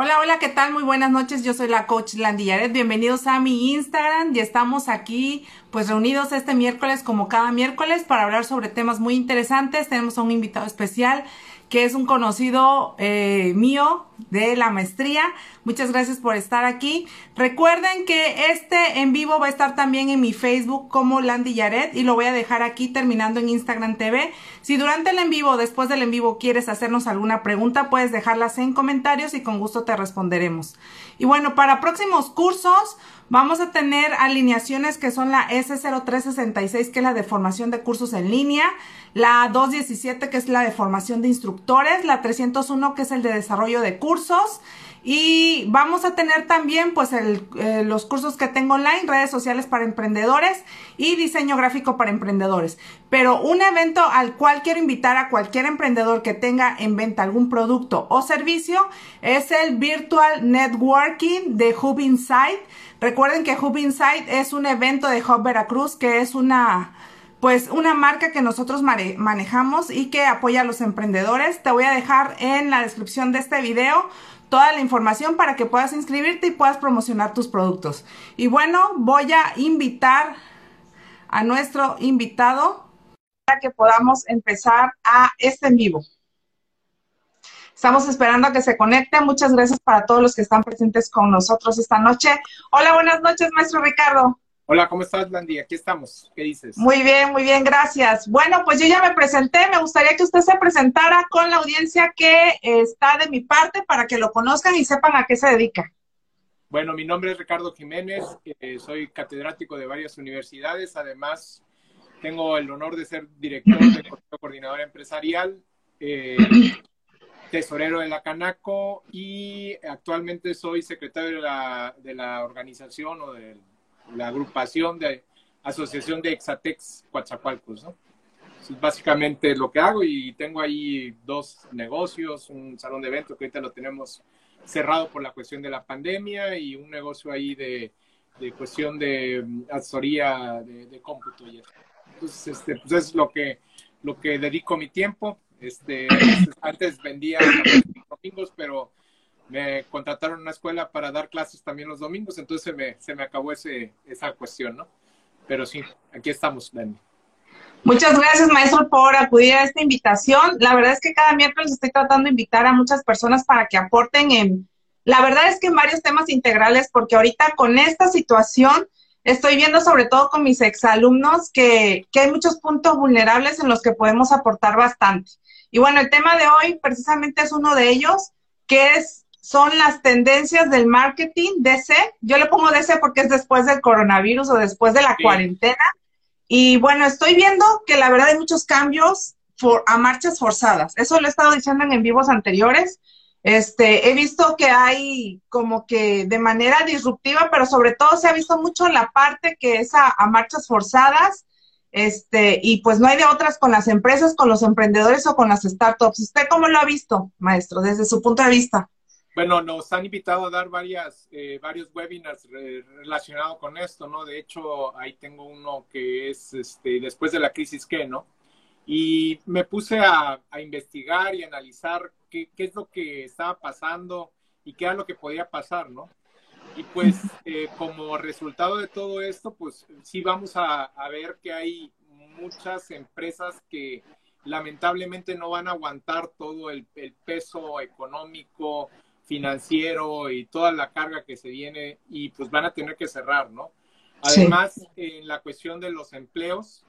Hola, hola, ¿qué tal? Muy buenas noches. Yo soy la coach Landy Yaret. Bienvenidos a mi Instagram y estamos aquí pues reunidos este miércoles como cada miércoles para hablar sobre temas muy interesantes. Tenemos a un invitado especial que es un conocido eh, mío de la maestría. Muchas gracias por estar aquí. Recuerden que este en vivo va a estar también en mi Facebook como Landy Yaret y lo voy a dejar aquí terminando en Instagram TV. Si durante el en vivo después del en vivo quieres hacernos alguna pregunta, puedes dejarlas en comentarios y con gusto te responderemos. Y bueno, para próximos cursos vamos a tener alineaciones que son la S0366, que es la de formación de cursos en línea la 217 que es la de formación de instructores, la 301 que es el de desarrollo de cursos y vamos a tener también pues eh, los cursos que tengo online, redes sociales para emprendedores y diseño gráfico para emprendedores. Pero un evento al cual quiero invitar a cualquier emprendedor que tenga en venta algún producto o servicio es el Virtual Networking de Hub Insight. Recuerden que Hub Insight es un evento de Hub Veracruz que es una pues una marca que nosotros manejamos y que apoya a los emprendedores. Te voy a dejar en la descripción de este video toda la información para que puedas inscribirte y puedas promocionar tus productos. Y bueno, voy a invitar a nuestro invitado que podamos empezar a este en vivo. Estamos esperando a que se conecte. Muchas gracias para todos los que están presentes con nosotros esta noche. Hola, buenas noches, maestro Ricardo. Hola, ¿cómo estás, Landy? Aquí estamos. ¿Qué dices? Muy bien, muy bien, gracias. Bueno, pues yo ya me presenté. Me gustaría que usted se presentara con la audiencia que está de mi parte para que lo conozcan y sepan a qué se dedica. Bueno, mi nombre es Ricardo Jiménez. Eh, soy catedrático de varias universidades. Además, tengo el honor de ser director del Coordinador Empresarial, eh, tesorero de la Canaco y actualmente soy secretario de la, de la organización o del la agrupación de Asociación de Exatex Coatzacoalcos, ¿no? es básicamente lo que hago y tengo ahí dos negocios, un salón de eventos que ahorita lo tenemos cerrado por la cuestión de la pandemia y un negocio ahí de, de cuestión de asesoría de, de cómputo. Y Entonces, este, pues es lo que, lo que dedico mi tiempo. Este, antes vendía los domingos, pero me contrataron en una escuela para dar clases también los domingos, entonces se me, se me acabó ese, esa cuestión, ¿no? Pero sí, aquí estamos, Dani. Muchas gracias, maestro, por acudir a esta invitación. La verdad es que cada miércoles estoy tratando de invitar a muchas personas para que aporten en, la verdad es que en varios temas integrales, porque ahorita con esta situación estoy viendo sobre todo con mis exalumnos que, que hay muchos puntos vulnerables en los que podemos aportar bastante. Y bueno, el tema de hoy precisamente es uno de ellos, que es son las tendencias del marketing DC. Yo le pongo DC porque es después del coronavirus o después de la cuarentena. Y bueno, estoy viendo que la verdad hay muchos cambios a marchas forzadas. Eso lo he estado diciendo en, en vivos anteriores. Este, he visto que hay como que de manera disruptiva, pero sobre todo se ha visto mucho la parte que es a, marchas forzadas. Este, y pues no hay de otras con las empresas, con los emprendedores o con las startups. ¿Usted cómo lo ha visto, maestro, desde su punto de vista? Bueno, nos han invitado a dar varias, eh, varios webinars relacionados con esto, ¿no? De hecho, ahí tengo uno que es este, después de la crisis, ¿qué, no? Y me puse a, investigar y analizar qué, qué, es lo que estaba pasando y qué era lo que podía pasar, ¿no? Y pues eh, como resultado de todo esto, pues sí vamos a, a ver que hay muchas empresas que lamentablemente no van a aguantar todo el, el peso económico, financiero y toda la carga que se viene y pues van a tener que cerrar, ¿no? Además, en la cuestión de los empleos,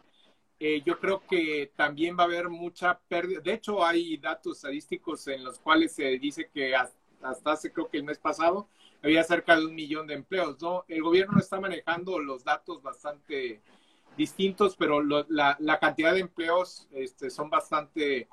eh, yo creo que también va a haber mucha pérdida. De hecho, hay datos estadísticos en los cuales se dice que hasta, hace creo que el mes pasado había cerca de un millón de empleos, ¿no? El gobierno está manejando los datos bastante distintos, pero la, la, cantidad de empleos este, son bastante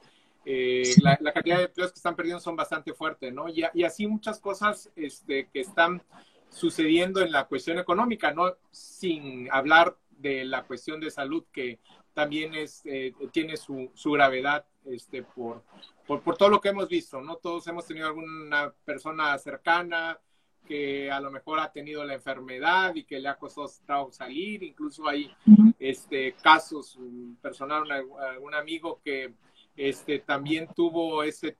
eh, la, cantidad de empleos que están perdiendo son bastante fuertes, ¿no? Y, así muchas cosas este, que están sucediendo en la cuestión económica, ¿no? Sin hablar de la cuestión de salud que también es, eh, tiene su, su, gravedad este, por, por, por, todo lo que hemos visto, ¿no? Todos hemos tenido alguna persona cercana que a lo mejor ha tenido la enfermedad y que le ha costado salir, incluso hay este, casos personal, algún amigo que este, también tuvo ese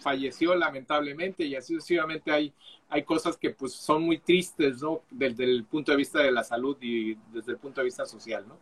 falleció lamentablemente y así sucesivamente hay, hay cosas que pues son muy tristes, ¿no? Desde el punto de vista de la salud y desde el punto de vista social, ¿no?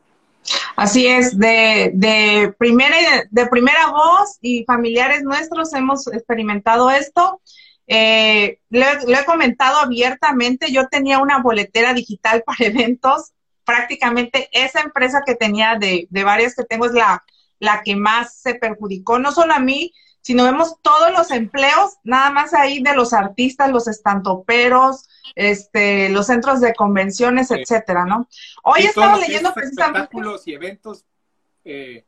Así es, de, de, primera, de primera voz y familiares nuestros hemos experimentado esto. Eh, lo, he comentado abiertamente, yo tenía una boletera digital para eventos, prácticamente esa empresa que tenía de, de varias que tengo es la, la que más se perjudicó, no solo a mí, sino vemos todos los empleos, nada más ahí de los artistas, los estantoperos, este, los centros de convenciones, etcétera, ¿no? Hoy estaba leyendo precisamente espectáculos y eventos eh,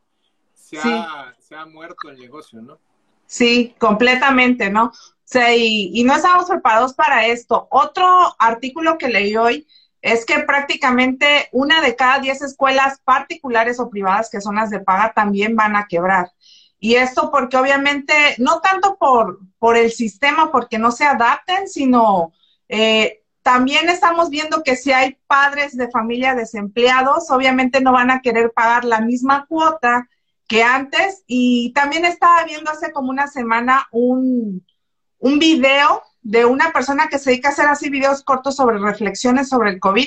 se, ha, se, ha, muerto el negocio, ¿no? Sí, completamente, ¿no? O sea, y, y no estábamos preparados para esto. Otro artículo que leí hoy es que prácticamente una de cada diez escuelas particulares o privadas, que son las de paga, también van a quebrar. Y esto porque obviamente, no tanto por, por el sistema, porque no se adapten, sino eh, también estamos viendo que si hay padres de familia desempleados, obviamente no van a querer pagar la misma cuota que antes. Y también estaba viendo hace como una semana un, un video de una persona que se dedica a hacer así videos cortos sobre reflexiones sobre el COVID,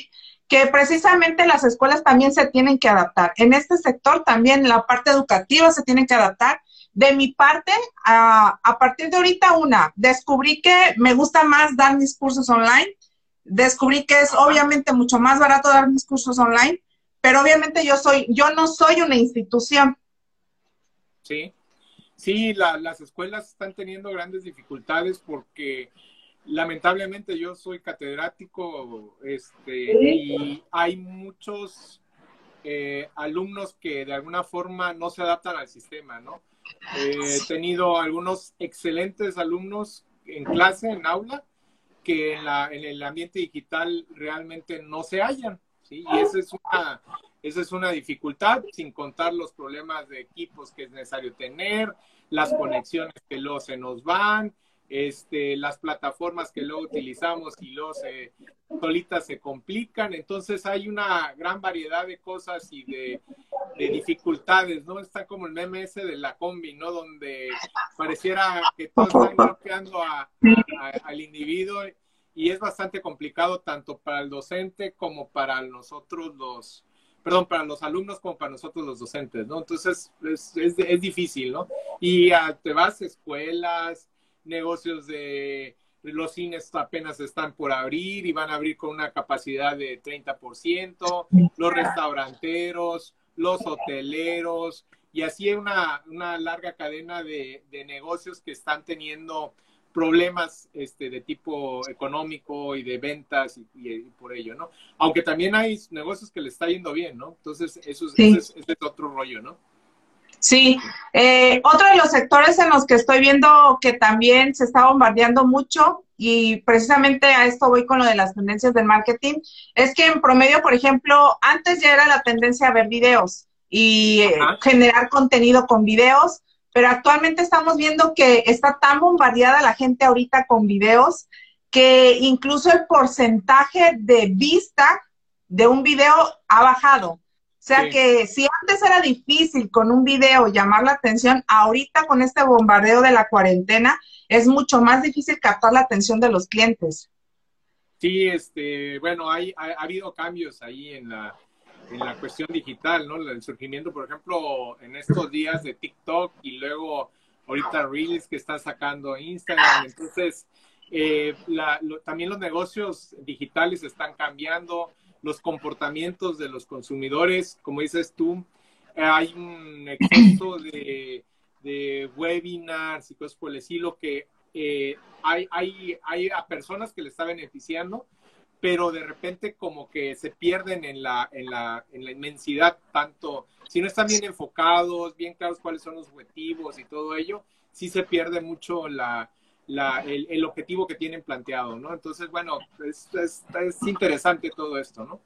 que precisamente las escuelas también se tienen que adaptar. En este sector también la parte educativa se tiene que adaptar. De mi parte, a, a partir de ahorita, una, descubrí que me gusta más dar mis cursos online. Descubrí que es obviamente mucho más barato dar mis cursos online, pero obviamente yo soy, yo no soy una institución. Sí, sí, la, las escuelas están teniendo grandes dificultades porque lamentablemente yo soy catedrático este, y hay muchos eh, alumnos que de alguna forma no se adaptan al sistema, ¿no? Eh, he tenido algunos excelentes alumnos en clase, en aula, que en, la, en el ambiente digital realmente no se hallan, ¿sí? Y esa es una, esa es una dificultad, sin contar los problemas de equipos que es necesario tener, las conexiones que luego se nos van, este, las plataformas que luego utilizamos y se, solitas se complican. Entonces hay una gran variedad de cosas y de, dificultades, ¿no? Está como el meme ese de la combi, ¿no? Donde pareciera que todos están bloqueando al individuo y es bastante complicado tanto para el docente como para nosotros los, perdón, para los alumnos como para nosotros los docentes, ¿no? Entonces es, es, es difícil, ¿no? Y te vas a escuelas, negocios de los cines apenas están por abrir y van a abrir con una capacidad de 30%, los restauranteros, los hoteleros, y así hay una, una larga cadena de, de, negocios que están teniendo problemas este, de tipo económico y de ventas y, por ello, ¿no? Aunque también hay negocios que le está yendo bien, ¿no? Entonces, eso es, ese es otro rollo, ¿no? Sí, eh, otro de los sectores en los que estoy viendo que también se está bombardeando mucho y precisamente a esto voy con lo de las tendencias del marketing, es que en promedio, por ejemplo, antes ya era la tendencia a ver videos y eh, generar contenido con videos, pero actualmente estamos viendo que está tan bombardeada la gente ahorita con videos que incluso el porcentaje de vista de un video ha bajado. O sea que si antes era difícil con un video llamar la atención, ahorita con este bombardeo de la cuarentena es mucho más difícil captar la atención de los clientes. Sí, este, bueno, hay, ha, habido cambios ahí en la, en la cuestión digital, ¿no? El surgimiento, por ejemplo, en estos días de TikTok y luego ahorita Reels que están sacando Instagram. Entonces, eh, también los negocios digitales están cambiando los comportamientos de los consumidores, como dices tú, hay un exceso de, webinars y cosas por el estilo que eh, hay, hay, hay a personas que le está beneficiando, pero de repente como que se pierden en la, en la, en la inmensidad, tanto si no están bien enfocados, bien claros cuáles son los objetivos y todo ello, sí se pierde mucho la, la, el, el, objetivo que tienen planteado, ¿no? Entonces, bueno, es, es, es interesante todo esto, ¿no?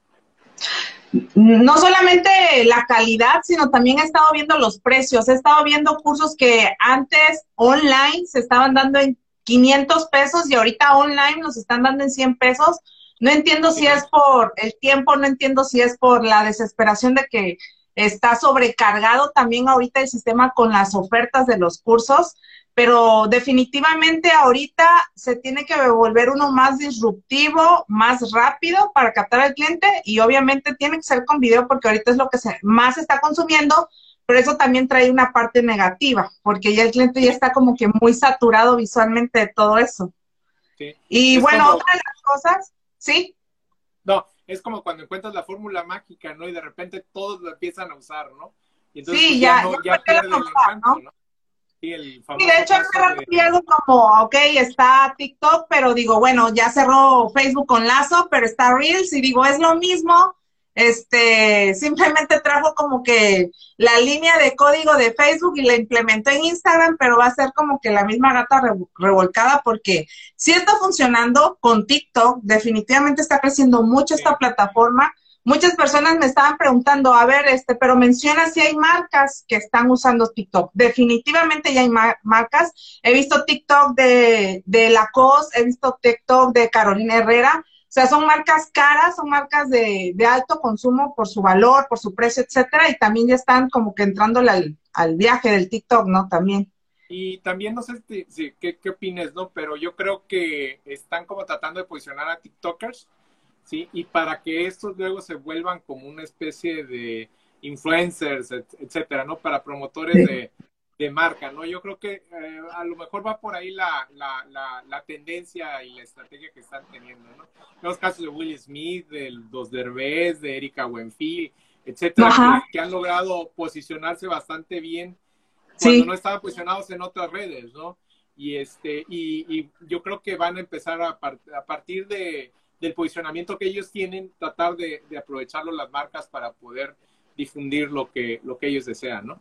no solamente la calidad, sino también he estado viendo los precios. He estado viendo cursos que antes online se estaban dando en 500 pesos y ahorita online nos están dando en 100 pesos. No entiendo si es por el tiempo, no entiendo si es por la desesperación de que está sobrecargado también ahorita el sistema con las ofertas de los cursos, pero definitivamente ahorita se tiene que volver uno más disruptivo, más rápido para captar al cliente y obviamente tiene que ser con video porque ahorita es lo que se, más se está consumiendo, pero eso también trae una parte negativa porque ya el cliente ya está como que muy saturado visualmente de todo eso. Sí. Y bueno, otra de las cosas, ¿sí? No, es como cuando encuentras la fórmula mágica, ¿no? Y de repente todos la empiezan a usar, ¿no? Y entonces sí, pues, ya, ya, no, ya, pierde el encanto, ¿no? Sí, el famoso de hecho, de... como, ok, está TikTok, pero digo, bueno, ya cerró Facebook con Lazo, pero está Reels y digo, es lo mismo, este, simplemente trajo como que la línea de código de Facebook y la implementó en Instagram, pero va a ser como que la misma gata revolcada porque si está funcionando con TikTok, definitivamente está creciendo mucho esta plataforma. Muchas personas me estaban preguntando, a ver, este, pero menciona si hay marcas que están usando TikTok. Definitivamente ya hay marcas. He visto TikTok de, de Lacoste, he visto TikTok de Carolina Herrera o sea, son marcas caras, son marcas de, alto consumo por su valor, por su precio, etcétera, y también ya están como que entrando al, al viaje del TikTok, ¿no? También. Y también no sé si, qué, qué opines, ¿no? Pero yo creo que están como tratando de posicionar a TikTokers, ¿sí? Y para que estos luego se vuelvan como una especie de influencers, etcétera, ¿no? Para promotores de, de marca, ¿no? Yo creo que eh, a lo mejor va por ahí la, la, la, tendencia y la estrategia que están teniendo, ¿no? Los casos de Will Smith, de los Derbez, de Erika Buenfil, etcétera, que, han logrado posicionarse bastante bien cuando no estaban posicionados en otras redes, ¿no? Y, este, y, y yo creo que van a empezar a, a partir de, del posicionamiento que ellos tienen, tratar de, de aprovecharlo las marcas para poder difundir lo que, lo que ellos desean, ¿no?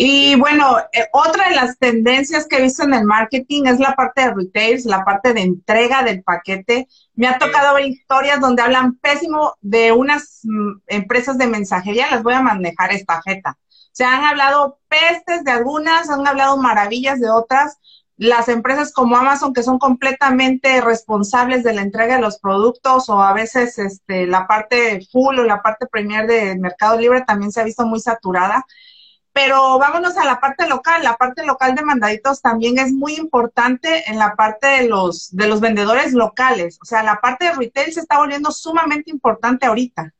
Y bueno, eh, otra de las tendencias que he visto en el marketing es la parte de retail, la parte de entrega del paquete. Me ha tocado ver historias donde hablan pésimo de unas mm, empresas de mensajería, las voy a manejar esta jeta. O sea, han hablado pestes de algunas, han hablado maravillas de otras. Las empresas como Amazon, que son completamente responsables de la entrega de los productos, o a veces este, la parte full o la parte premier de Mercado Libre también se ha visto muy saturada. Pero vámonos a la parte local. La parte local de mandaditos también es muy importante en la parte de los, de los vendedores locales. O sea, la parte de retail se está volviendo sumamente importante ahorita.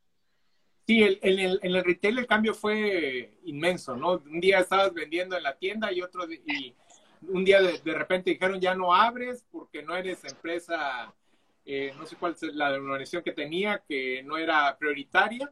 Sí, el, en, el, en el retail el cambio fue inmenso, ¿no? Un día estabas vendiendo en la tienda y otro, y un día de, repente dijeron ya no abres porque no eres empresa, eh, no sé cuál es la denominación que tenía, que no era prioritaria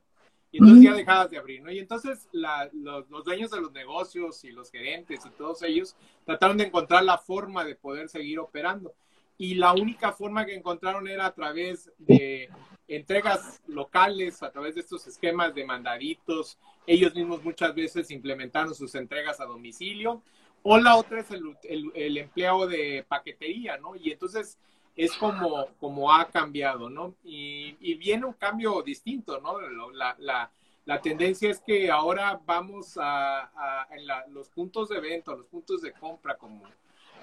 y entonces ya dejabas de abrir, ¿no? Y entonces los, dueños de los negocios y los gerentes y todos ellos trataron de encontrar la forma de poder seguir operando. Y la única forma que encontraron era a través de entregas locales, a través de estos esquemas de mandaditos. Ellos mismos muchas veces implementaron sus entregas a domicilio. O la otra es el, el, empleo de paquetería, ¿no? Y entonces es como, como ha cambiado, ¿no? Y, viene un cambio distinto, ¿no? La, la, la tendencia es que ahora vamos a, a los puntos de venta, los puntos de compra, como,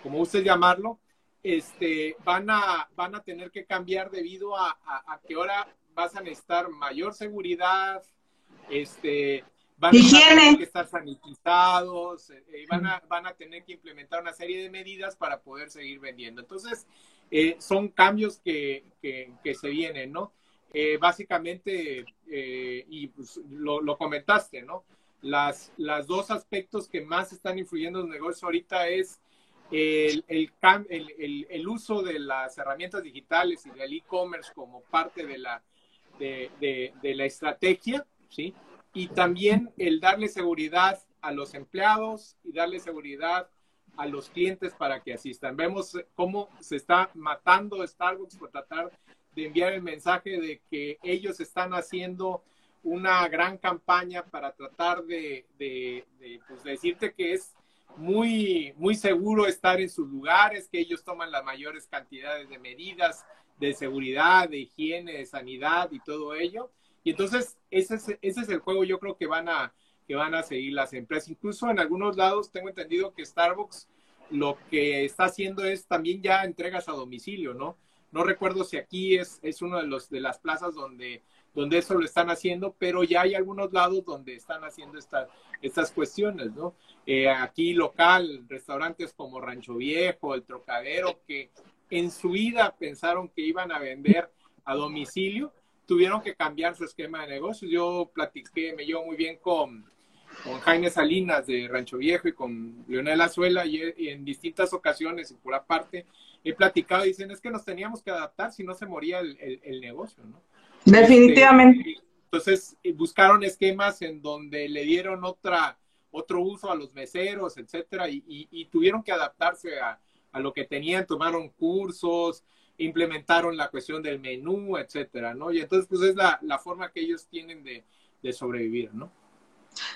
como usted llamarlo, este, van, a, van a tener que cambiar debido a, a, que ahora vas a necesitar mayor seguridad, este, van a tener que estar sanitizados, eh, van, a, van a tener que implementar una serie de medidas para poder seguir vendiendo. Entonces, eh, son cambios que, que, se vienen, ¿no? Eh, básicamente, eh, y pues, lo, lo, comentaste, ¿no? Las, las dos aspectos que más están influyendo en los negocios ahorita es el, el, el, el, uso de las herramientas digitales y del e-commerce como parte de la, de, de, de la estrategia, ¿sí? Y también el darle seguridad a los empleados y darle seguridad a los clientes para que asistan. Vemos cómo se está matando Starbucks por tratar de enviar el mensaje de que ellos están haciendo una gran campaña para tratar de, pues, decirte que es muy, muy seguro estar en sus lugares, que ellos toman las mayores cantidades de medidas de seguridad, de higiene, de sanidad y todo ello. Y entonces ese es, ese es el juego yo creo que van a, que van a seguir las empresas. Incluso en algunos lados tengo entendido que Starbucks lo que está haciendo es también ya entregas a domicilio, ¿no? No recuerdo si aquí es, es uno de los de las plazas donde donde eso lo están haciendo, pero ya hay algunos lados donde están haciendo estas cuestiones, ¿no? Eh, aquí local, restaurantes como Rancho Viejo, El Trocadero, que en su vida pensaron que iban a vender a domicilio, tuvieron que cambiar su esquema de negocios. Yo platiqué, me llevo muy bien con, con Jaime Salinas de Rancho Viejo y con Leonel Azuela y, en distintas ocasiones y por aparte he platicado y dicen es que nos teníamos que adaptar si no se moría el, negocio, ¿no? Definitivamente. Este, entonces eh, buscaron esquemas en donde le dieron otra, otro uso a los meseros, etcétera, y, tuvieron que adaptarse a, a, lo que tenían, tomaron cursos, implementaron la cuestión del menú, etcétera, ¿no? Y entonces, pues es la, la forma que ellos tienen de, de sobrevivir, ¿no?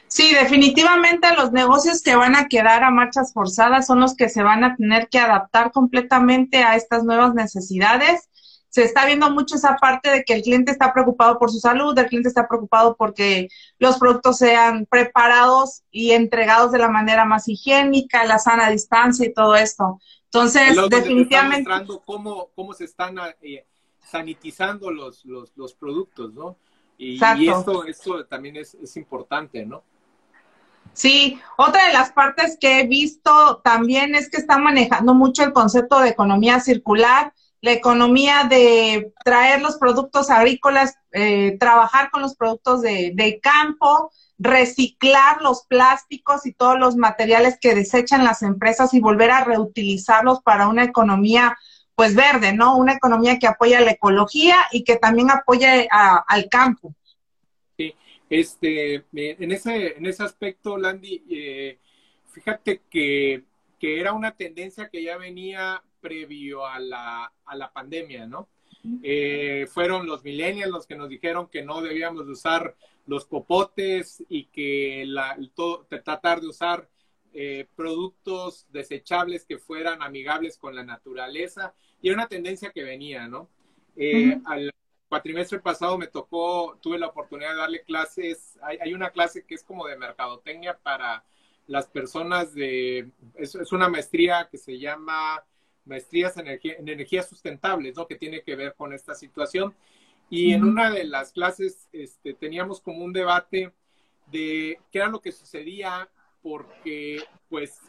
Sí, definitivamente los negocios que van a quedar a marchas forzadas son los que se van a tener que adaptar completamente a estas nuevas necesidades. Se está viendo mucho esa parte de que el cliente está preocupado por su salud, el cliente está preocupado porque los productos sean preparados y entregados de la manera más higiénica, la sana distancia y todo esto. Entonces, definitivamente... Cómo, cómo se están eh, sanitizando los, los, los productos, ¿no? Y, esto, esto también es, es importante, ¿no? Sí, otra de las partes que he visto también es que está manejando mucho el concepto de economía circular, la economía de traer los productos agrícolas, eh, trabajar con los productos de, de, campo, reciclar los plásticos y todos los materiales que desechan las empresas y volver a reutilizarlos para una economía pues verde, ¿no? Una economía que apoya la ecología y que también apoye al campo. Sí, este, en ese, en ese aspecto, Landy, eh, fíjate que, era una tendencia que ya venía previo a la, a la pandemia, ¿no? Eh, fueron los millennials los que nos dijeron que no debíamos usar los copotes y que la, todo, tratar de usar eh, productos desechables que fueran amigables con la naturaleza y era una tendencia que venía, ¿no? Eh, al cuatrimestre pasado me tocó, tuve la oportunidad de darle clases, hay, una clase que es como de mercadotecnia para las personas de, es, una maestría que se llama maestrías en, energía, en energías sustentables, ¿no? Que tiene que ver con esta situación. Y en una de las clases este, teníamos como un debate de qué era lo que sucedía porque pues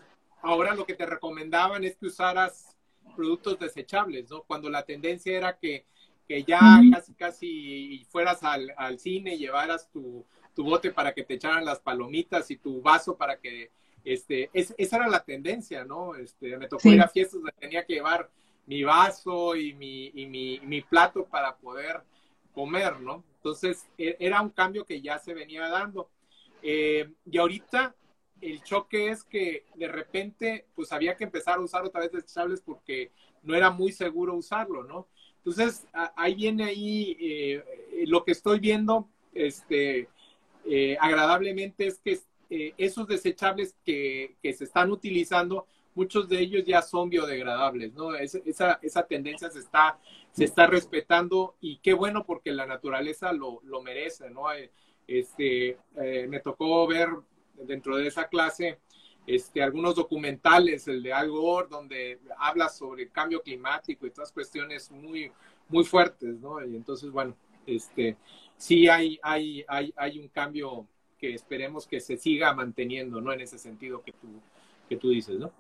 ahora lo que te recomendaban es que usaras productos desechables, ¿no? Cuando la tendencia era que, que ya casi, casi fueras al, al cine y llevaras tu, tu, bote para que te echaran las palomitas y tu vaso para que, este, esa era la tendencia, ¿no? Este, me tocó ir a fiestas donde tenía que llevar mi vaso y mi, y mi, mi plato para poder comer, ¿no? Entonces, e, era un cambio que ya se venía dando. Eh, y ahorita el choque es que de repente pues había que empezar a usar otra vez desechables porque no era muy seguro usarlo, ¿no? Entonces ahí viene ahí eh, lo que estoy viendo, este, eh, agradablemente es que esos desechables que, se están utilizando, muchos de ellos ya son biodegradables, ¿no? esa, esa tendencia se está, se está respetando y qué bueno porque la naturaleza lo, merece, ¿no? Este, me tocó ver dentro de esa clase este, algunos documentales, el de Al Gore, donde habla sobre el cambio climático y todas cuestiones muy, muy fuertes, ¿no? Y entonces, bueno, este, sí hay, hay, hay, hay un cambio que esperemos que se siga manteniendo, ¿no? En ese sentido que tú, que tú dices, ¿no?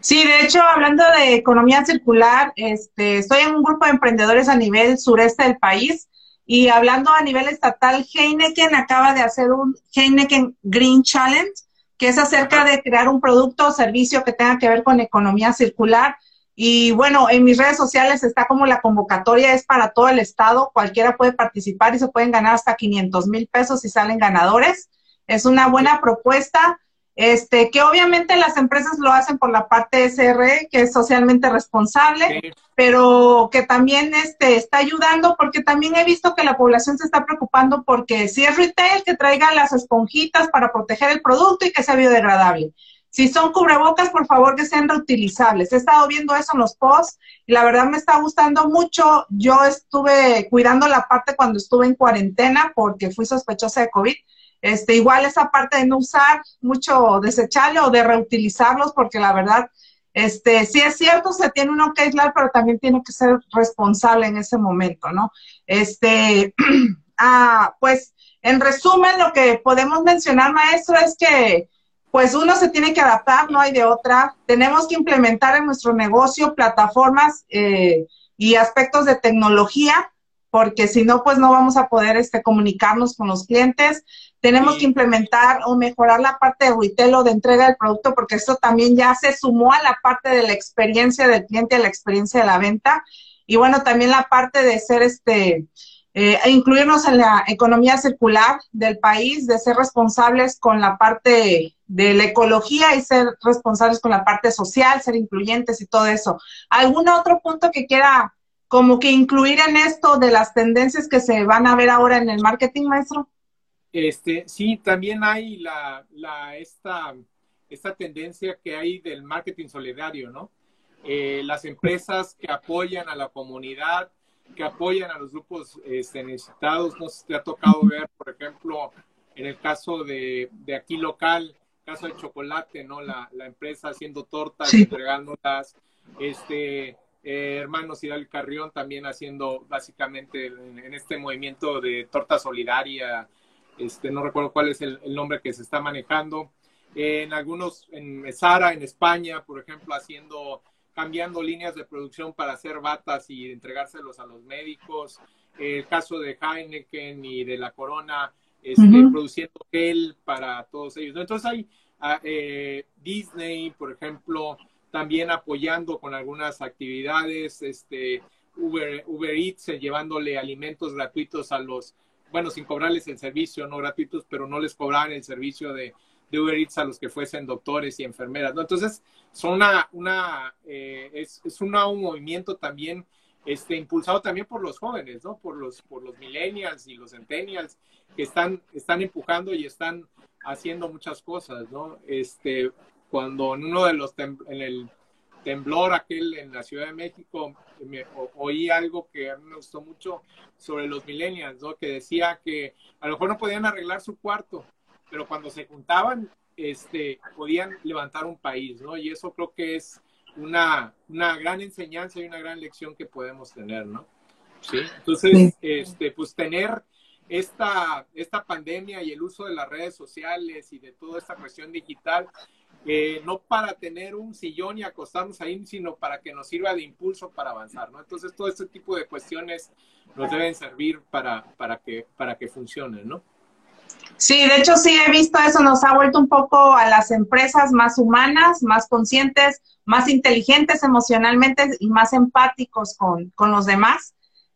Sí, de hecho, hablando de economía circular, este, estoy en un grupo de emprendedores a nivel sureste del país y hablando a nivel estatal, Heineken acaba de hacer un Heineken Green Challenge, que es acerca de crear un producto o servicio que tenga que ver con economía circular. Y bueno, en mis redes sociales está como la convocatoria es para todo el estado, cualquiera puede participar y se pueden ganar hasta 500 mil pesos si salen ganadores. Es una buena propuesta este, que obviamente las empresas lo hacen por la parte SRE, que es socialmente responsable, pero que también este, está ayudando porque también he visto que la población se está preocupando porque si es retail, que traiga las esponjitas para proteger el producto y que sea biodegradable. Si son cubrebocas, por favor que sean reutilizables. He estado viendo eso en los posts y la verdad me está gustando mucho. Yo estuve cuidando la parte cuando estuve en cuarentena porque fui sospechosa de COVID este, igual esa parte de no usar mucho desechable o de reutilizarlos, porque la verdad, este, sí es cierto, se tiene uno que aislar, pero también tiene que ser responsable en ese momento, ¿no? Este, ah, pues en resumen lo que podemos mencionar, maestro, es que pues uno se tiene que adaptar, no hay de otra. Tenemos que implementar en nuestro negocio plataformas eh, y aspectos de tecnología, porque si no, pues no vamos a poder este, comunicarnos con los clientes. Tenemos que implementar o mejorar la parte de retail o de entrega del producto, porque eso también ya se sumó a la parte de la experiencia del cliente, a la experiencia de la venta. Y bueno, también la parte de ser este, eh, e incluirnos en la economía circular del país, de ser responsables con la parte de la ecología y ser responsables con la parte social, ser incluyentes y todo eso. ¿Algún otro punto que quiera como que incluir en esto de las tendencias que se van a ver ahora en el marketing, maestro? Este, sí, también hay la, la esta, esta tendencia que hay del marketing solidario, ¿no? Eh, las empresas que apoyan a la comunidad, que apoyan a los grupos este, necesitados. No sé si te ha tocado ver, por ejemplo, en el caso de, de aquí local, caso de chocolate, ¿no? La, la empresa haciendo tortas, sí. entregándolas, este, eh, hermanos Hidalgo Carrión también haciendo básicamente en, en, este movimiento de torta solidaria, este, no recuerdo cuál es el, el nombre que se está manejando. Eh, en algunos, en Sara, en España, por ejemplo, haciendo cambiando líneas de producción para hacer batas y entregárselos a los médicos. El caso de Heineken y de la Corona, este, uh -huh. produciendo gel para todos ellos. Entonces hay uh, eh, Disney, por ejemplo, también apoyando con algunas actividades, este, Uber, Uber Eats, eh, llevándole alimentos gratuitos a los, bueno, sin cobrarles el servicio, no gratuitos, pero no les cobraban el servicio de, Uber Eats a los que fuesen doctores y enfermeras, ¿no? Entonces, son una, una eh, es, es una, un movimiento también este, impulsado también por los jóvenes, ¿no? Por los, por los millennials y los centennials que están, están empujando y están haciendo muchas cosas, ¿no? Este, cuando en uno de los, en el temblor aquel en la Ciudad de México, me, o, oí algo que a mí me gustó mucho sobre los millennials, ¿no? Que decía que a lo mejor no podían arreglar su cuarto, pero cuando se juntaban, este, podían levantar un país, ¿no? Y eso creo que es una, una gran enseñanza y una gran lección que podemos tener, ¿no? ¿Sí? Entonces, este, pues tener esta, esta pandemia y el uso de las redes sociales y de toda esta cuestión digital, eh, no para tener un sillón y acostarnos ahí, sino para que nos sirva de impulso para avanzar, ¿no? Entonces, todo este tipo de cuestiones nos deben servir para, para, que, para que funcionen, ¿no? Sí, de hecho sí he visto eso, nos ha vuelto un poco a las empresas más humanas, más conscientes, más inteligentes emocionalmente y más empáticos con, con los demás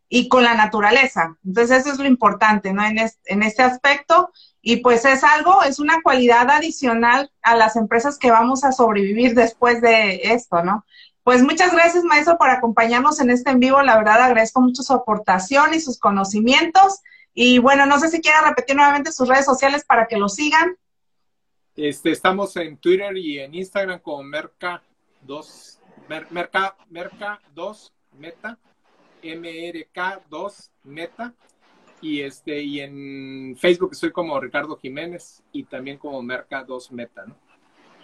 y con la naturaleza. Entonces eso es lo importante, ¿no? En, este, en este aspecto y pues es algo, es una cualidad adicional a las empresas que vamos a sobrevivir después de esto, ¿no? Pues muchas gracias, maestro, por acompañarnos en este en vivo. La verdad agradezco mucho su aportación y sus conocimientos. Y bueno, no sé si quiera repetir nuevamente sus redes sociales para que lo sigan. Este, estamos en Twitter y en Instagram como Merca2, Mer, Merca, Merca2 Meta, MRK2 Meta. Y, este, y en Facebook estoy como Ricardo Jiménez y también como Merca2 Meta, ¿no?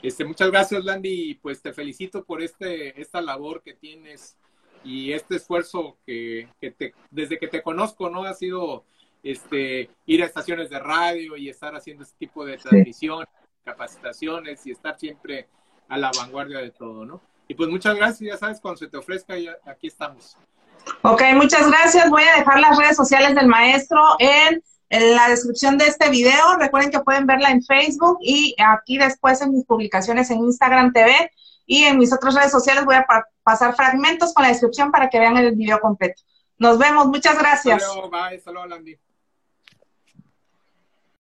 Este, muchas gracias, Landy, y pues te felicito por este, esta labor que tienes y este esfuerzo que, que te, desde que te conozco, ¿no? Ha sido este, ir a estaciones de radio y estar haciendo este tipo de transmisiones, sí. capacitaciones y estar siempre a la vanguardia de todo, ¿no? Y pues muchas gracias, ya sabes, cuando se te ofrezca, ya, aquí estamos. Ok, muchas gracias. Voy a dejar las redes sociales del maestro en, la descripción de este video. Recuerden que pueden verla en Facebook y aquí después en mis publicaciones en Instagram TV y en mis otras redes sociales voy a pa pasar fragmentos con la descripción para que vean el video completo. Nos vemos, muchas gracias. Hasta bye, hasta.